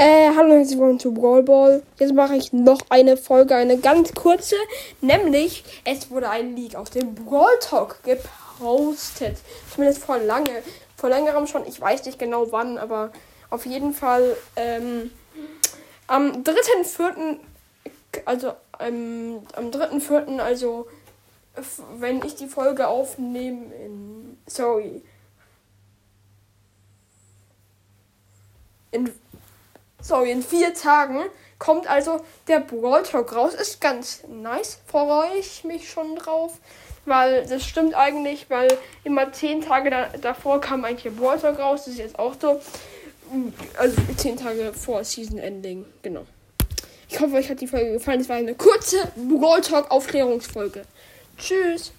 Äh, hallo und herzlich willkommen zu Brawl Ball. Jetzt mache ich noch eine Folge, eine ganz kurze. Nämlich, es wurde ein Leak aus dem Brawl Talk gepostet. Zumindest vor lange, vor längerem schon. Ich weiß nicht genau wann, aber auf jeden Fall ähm, am 3.4., also ähm, am 3.4., also wenn ich die Folge aufnehme in, sorry, in Sorry, in vier Tagen kommt also der Brawl Talk raus. Ist ganz nice. Freue ich mich schon drauf. Weil das stimmt eigentlich, weil immer zehn Tage da, davor kam eigentlich der Brawl Talk raus. Das ist jetzt auch so. Also zehn Tage vor Season Ending. Genau. Ich hoffe, euch hat die Folge gefallen. Es war eine kurze Brawl Talk Aufklärungsfolge. Tschüss.